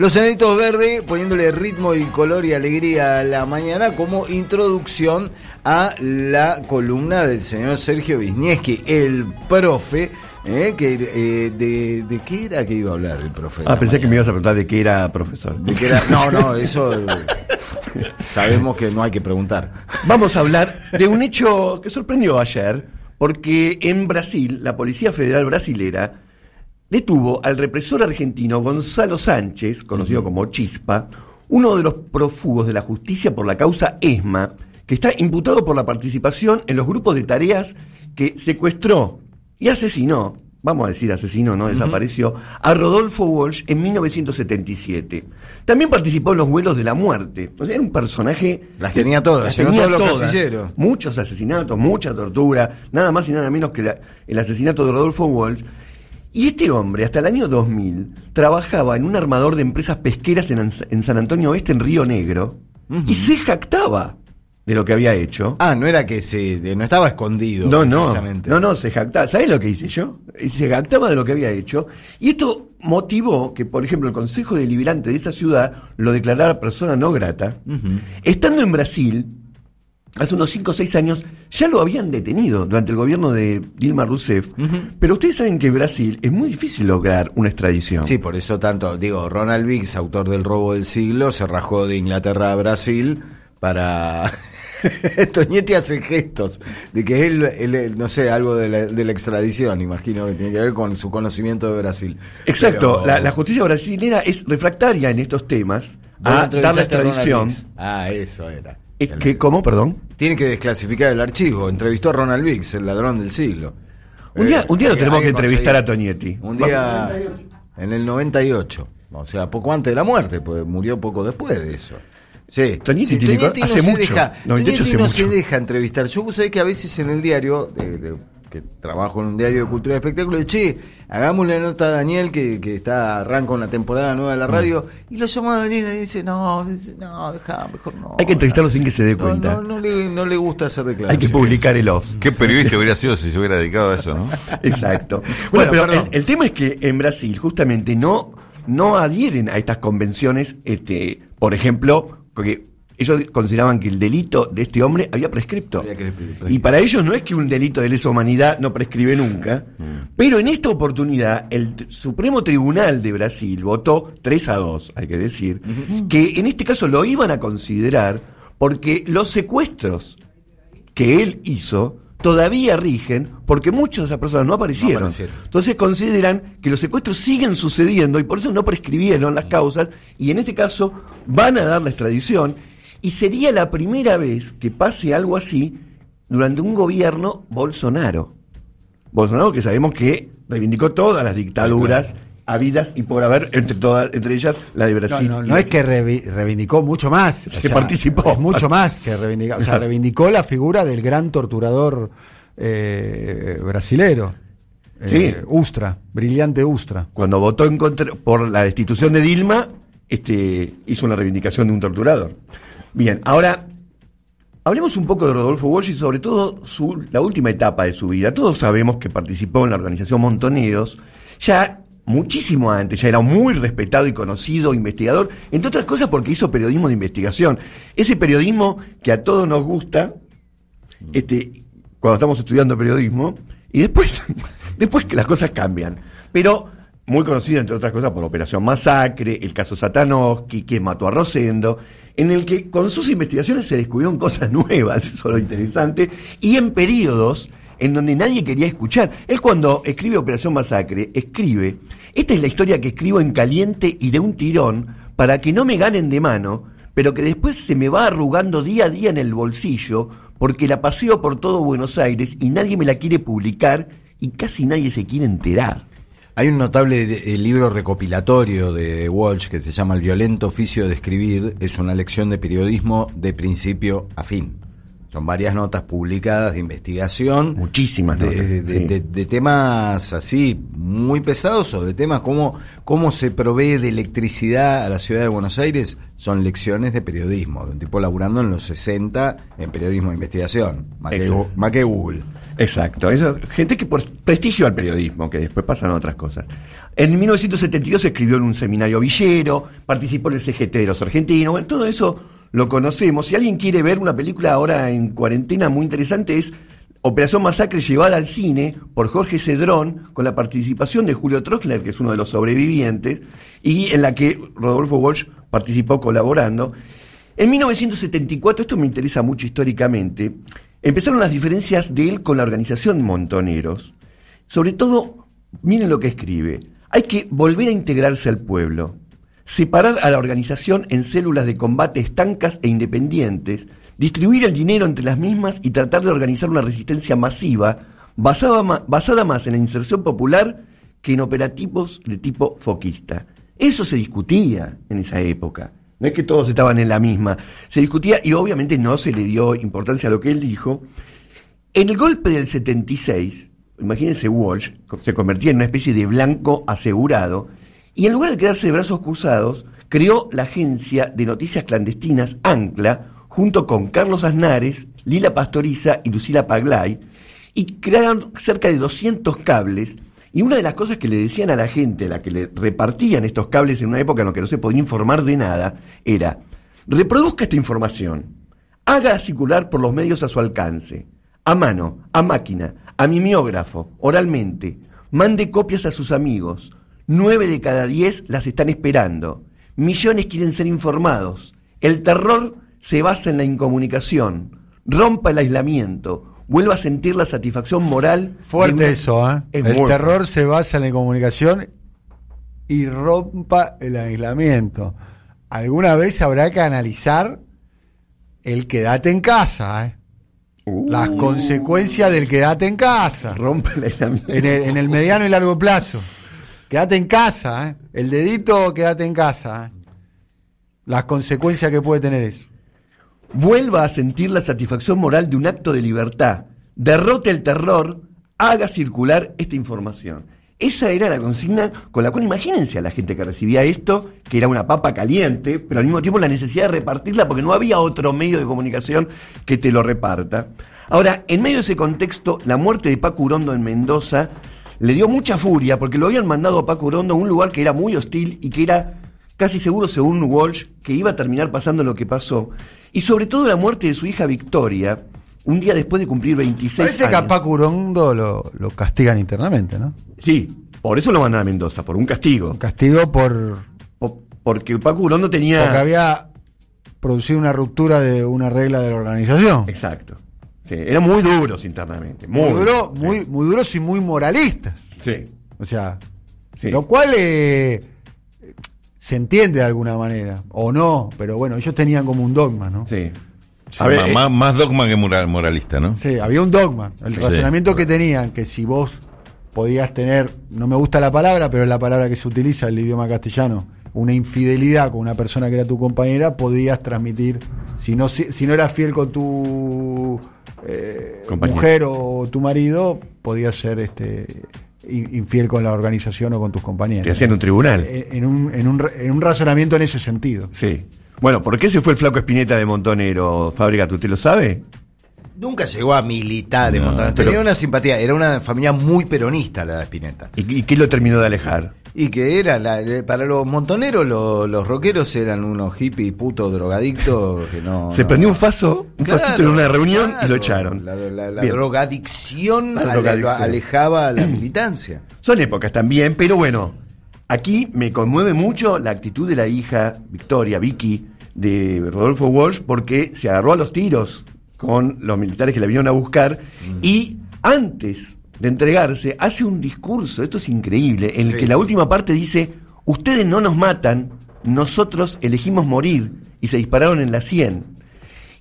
Los Enanitos Verdes poniéndole ritmo y color y alegría a la mañana como introducción a la columna del señor Sergio Wisniewski, el profe. ¿eh? que, eh, de, de qué era que iba a hablar el profe? Ah, pensé que me ibas a preguntar de qué era profesor. De qué era, no, no, eso sabemos que no hay que preguntar. Vamos a hablar de un hecho que sorprendió ayer, porque en Brasil, la Policía Federal Brasilera detuvo al represor argentino Gonzalo Sánchez, conocido como Chispa, uno de los prófugos de la justicia por la causa ESMA, que está imputado por la participación en los grupos de tareas que secuestró y asesinó, vamos a decir asesinó, no desapareció, a Rodolfo Walsh en 1977. También participó en los vuelos de la muerte. O sea, era un personaje... Las tenía todas, las tenía todos los casilleros. Muchos asesinatos, mucha tortura, nada más y nada menos que la- el asesinato de Rodolfo Walsh. Y este hombre, hasta el año 2000, trabajaba en un armador de empresas pesqueras en, San Antonio Oeste, en Río Negro, y se jactaba de lo que había hecho. Ah, no era que se, de- no estaba escondido. No, no, precisamente. no, no, se jactaba. ¿Sabes lo que hice yo? Se jactaba de lo que había hecho. Y esto motivó que, por ejemplo, el Consejo Deliberante de esa ciudad lo declarara persona no grata. Estando en Brasil, hace unos 5 o 6 años, ya lo habían detenido durante el gobierno de Dilma Rousseff. Pero ustedes saben que en Brasil es muy difícil lograr una extradición. Sí, por eso tanto, digo, Ronald Biggs, autor del robo del siglo, se rajó de Inglaterra a Brasil para... Toñetti hace gestos de que él, él, no sé, algo de la, de la extradición, imagino que tiene que ver con su conocimiento de Brasil. Exacto, Pero- la, la justicia brasilera es refractaria en estos temas a dar la extradición. Ah, eso era. Es que, ¿Cómo, perdón? Tiene que desclasificar el archivo. Entrevistó a Ronald Biggs, el ladrón del siglo. Un día, Eh, un día lo tenemos que entrevistar a. Toñetti. Un día en el 98. O sea, poco antes de la muerte, pues murió poco después de eso. Sí, Toñetti Sí, tiene Toñetti no hace se mucho. deja, 98 Toñetti hace no mucho. se deja entrevistar. Yo vos sabés que a veces en el diario, de- de- que trabajo en un diario de cultura y espectáculo, che, hagámosle una nota a Daniel que, que está arranca una temporada nueva de Mm. la radio, y lo llama a Daniel y dice, no, dice, no, deja, mejor no. Hay que entrevistarlo sin que se dé cuenta. No, no le, no le gusta hacer Hay declaraciones. que publicar el off. Qué periodista hubiera sido si se hubiera dedicado a eso, ¿no? Exacto. Bueno, Bueno, pero el tema es que en Brasil justamente no, no adhieren a estas convenciones, este, por ejemplo, porque ellos consideraban que el delito de este hombre había prescripto. Había que prescripto. Y para ellos no es que un delito de lesa humanidad no prescribe nunca, pero en esta oportunidad el Supremo Tribunal de Brasil votó 3 a 2, hay que decir, que en este caso lo iban a considerar porque los secuestros que él hizo todavía rigen porque muchas de esas personas no aparecieron. No aparecieron. Entonces consideran que los secuestros siguen sucediendo y por eso no prescribieron las causas y en este caso van a dar la extradición y sería la primera vez que pase algo así durante un gobierno Bolsonaro. Bolsonaro que sabemos que reivindicó todas las dictaduras habidas y por haber, entre todas, entre ellas la de No, Brasil. no, es que reivindicó mucho más. Que participó. Es mucho más que reivindicó. O sea, reivindicó la figura del gran torturador eh, brasilero. Eh, Sí. Ustra, brillante Ustra. cuando votó en contra por la destitución de Dilma, este, hizo una reivindicación de un torturador. Bien, ahora hablemos un poco de Rodolfo Walsh y sobre todo su, la última etapa de su vida. Todos sabemos que participó en la organización Montoneros, ya muchísimo antes, ya era muy respetado y conocido investigador, entre otras cosas porque hizo periodismo de investigación. Ese periodismo que a todos nos gusta, este, cuando estamos estudiando periodismo, y después, después que las cosas cambian. Pero muy conocido, entre otras cosas, por Operación Masacre, el caso Satanowski, que mató a Rosendo, en el que con sus investigaciones se descubrieron cosas nuevas, eso es lo interesante, y en periodos en donde nadie quería escuchar. Él cuando escribe Operación Masacre, escribe, esta es la historia que escribo en caliente y de un tirón, para que no me ganen de mano, pero que después se me va arrugando día a día en el bolsillo, porque la paseo por todo Buenos Aires y nadie me la quiere publicar y casi nadie se quiere enterar. Hay un notable de- eh, libro recopilatorio de Walsh que se llama El violento oficio de escribir. Es una lección de periodismo de principio a fin. Son varias notas publicadas de investigación. Muchísimas de, notas, de- sí. de- de temas así muy pesados o de temas como cómo se provee de electricidad a la ciudad de Buenos Aires. Son lecciones de periodismo. De un tipo laburando en los 60 en periodismo de investigación. Más que, Exacto. más que Google. Exacto, eso, gente que por prestigio al periodismo, que después pasan otras cosas. En 1972 escribió en un seminario villero, participó en el CGT de los argentinos, bueno, todo eso lo conocemos. Si alguien quiere ver una película ahora en cuarentena muy interesante es Operación Masacre llevada al cine por Jorge Cedrón, con la participación de Julio Troxler, que es uno de los sobrevivientes, y en la que Rodolfo Walsh participó colaborando. En 1974, esto me interesa mucho históricamente, empezaron las diferencias de él con la organización Montoneros. Sobre todo, miren lo que escribe, hay que volver a integrarse al pueblo, separar a la organización en células de combate estancas e independientes, distribuir el dinero entre las mismas y tratar de organizar una resistencia masiva basada, basada más en la inserción popular que en operativos de tipo foquista. Eso se discutía en esa época. No es que todos estaban en la misma. Se discutía y obviamente no se le dio importancia a lo que él dijo. En el golpe del 76, imagínense Walsh, se convertía en una especie de blanco asegurado, y en lugar de quedarse de brazos cruzados, creó la agencia de noticias clandestinas Ancla, junto con Carlos Aznares, Lila Pastoriza y Lucila Paglay, y crearon cerca de 200 cables. Y una de las cosas que le decían a la gente, la que le repartían estos cables en una época en la que no se podía informar de nada, era, reproduzca esta información, haga circular por los medios a su alcance, a mano, a máquina, a mimeógrafo, oralmente, mande copias a sus amigos, nueve de cada diez las están esperando, millones quieren ser informados, el terror se basa en la incomunicación, rompa el aislamiento, vuelva a sentir la satisfacción moral. Fuerte una- eso, ¿eh? Es El muy terror se basa en la comunicación y rompa el aislamiento. Alguna vez habrá que analizar el quedate en casa, ¿eh? Uh, Las consecuencias del quedate en casa. rompe el aislamiento. En el, en el mediano y largo plazo. Quédate en casa, ¿eh? El dedito, quédate en casa. ¿eh? Las consecuencias que puede tener eso. Vuelva a sentir la satisfacción moral de un acto de libertad, derrote el terror, haga circular esta información. Esa era la consigna con la cual imagínense a la gente que recibía esto, que era una papa caliente, pero al mismo tiempo la necesidad de repartirla porque no había otro medio de comunicación que te lo reparta. Ahora, en medio de ese contexto, la muerte de Paco Urondo en Mendoza le dio mucha furia porque lo habían mandado a Paco Urondo a un lugar que era muy hostil y que era casi seguro, según Walsh, que iba a terminar pasando lo que pasó. Y sobre todo la muerte de su hija Victoria, un día después de cumplir 26 Parece que a años. Paco Urondo lo, lo castigan internamente, ¿no? Sí, por eso lo mandan a Mendoza, por un castigo. Un castigo por Po- Porque Paco Urondo tenía... porque había producido una ruptura de una regla de la organización. Exacto. Sí, eran muy duros internamente. Muy, Muy duro, muy, muy duros y muy moralistas. Sí, O sea, sí. lo cual eh, se entiende de alguna manera, o no, pero bueno, ellos tenían como un dogma, ¿no? Sí. Ver, eh, más, dogma que moral- moralista, ¿no? Sí, había un dogma. El Sí. razonamiento que tenían, que si vos podías tener, no me gusta la palabra, pero es la palabra que se utiliza en el idioma castellano, una infidelidad con una persona que era tu compañera, podías transmitir, si no, si, si no eras fiel con tu eh, Compañero. mujer o tu marido, podías ser este infiel con la organización o con tus compañeros. Te hacían un tribunal. En, en un, en, un, en un razonamiento en ese sentido. Sí. Bueno, ¿por qué se fue el flaco Espineta de Montonero, Fábrica? ¿Tú te lo sabe? Nunca llegó a militar en No, pero- Tenía una simpatía. Era una familia muy peronista la de Spinetta. ¿Y, y qué lo terminó de alejar? Y que era, la- eh, para los montoneros, lo- los rockeros eran unos hippies putos drogadictos que no. Se no- prendió un faso, un Claro, fascito en una reunión y lo echaron. La, la- la Bien. drogadicción drogadicción. alejaba a la militancia. Son épocas también, pero bueno, aquí me conmueve mucho la actitud de la hija Victoria, Vicky, de Rodolfo Walsh, porque se agarró a los tiros con los militares que la vinieron a buscar y antes de entregarse hace un discurso, esto es increíble, en el Sí. que la última parte dice, ustedes no nos matan, nosotros elegimos morir y se dispararon en la 100.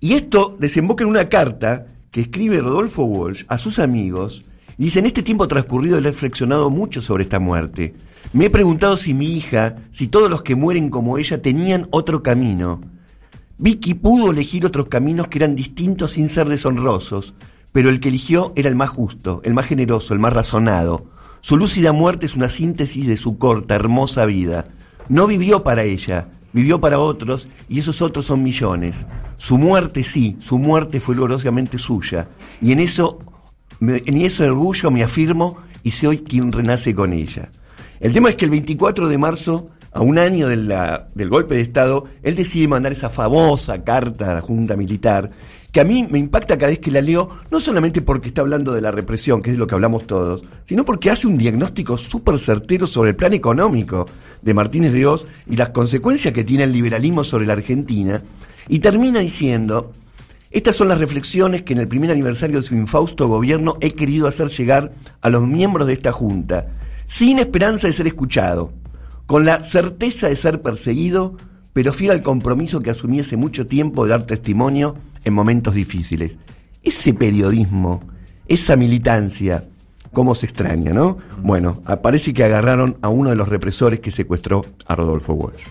Y esto desemboca en una carta que escribe Rodolfo Walsh a sus amigos. y Dice, en este tiempo transcurrido he reflexionado mucho sobre esta muerte. Me he preguntado si mi hija, si todos los que mueren como ella tenían otro camino. Vicky pudo elegir otros caminos que eran distintos sin ser deshonrosos, pero el que eligió era el más justo, el más generoso, el más razonado. Su lúcida muerte es una síntesis de su corta, hermosa vida. No vivió para ella, vivió para otros, y esos otros son millones. Su muerte sí, su muerte fue gloriosamente suya, y en eso en eso de orgullo me afirmo y soy quien renace con ella. El tema es que el 24 de marzo, a un año del golpe de Estado, él decide mandar esa famosa carta a la Junta Militar, que a mí me impacta cada vez que la leo, no solamente porque está hablando de la represión, que es de lo que hablamos todos, sino porque hace un diagnóstico súper certero sobre el plan económico de Martínez de Oz y las consecuencias que tiene el liberalismo sobre la Argentina, y termina diciendo, estas son las reflexiones que en el primer aniversario de su infausto gobierno he querido hacer llegar a los miembros de esta Junta, sin esperanza de ser escuchado, con la certeza de ser perseguido, pero fiel al compromiso que asumí hace mucho tiempo de dar testimonio en momentos difíciles. Ese periodismo, esa militancia, cómo se extraña, ¿no? Bueno, parece que agarraron a uno de los represores que secuestró a Rodolfo Walsh.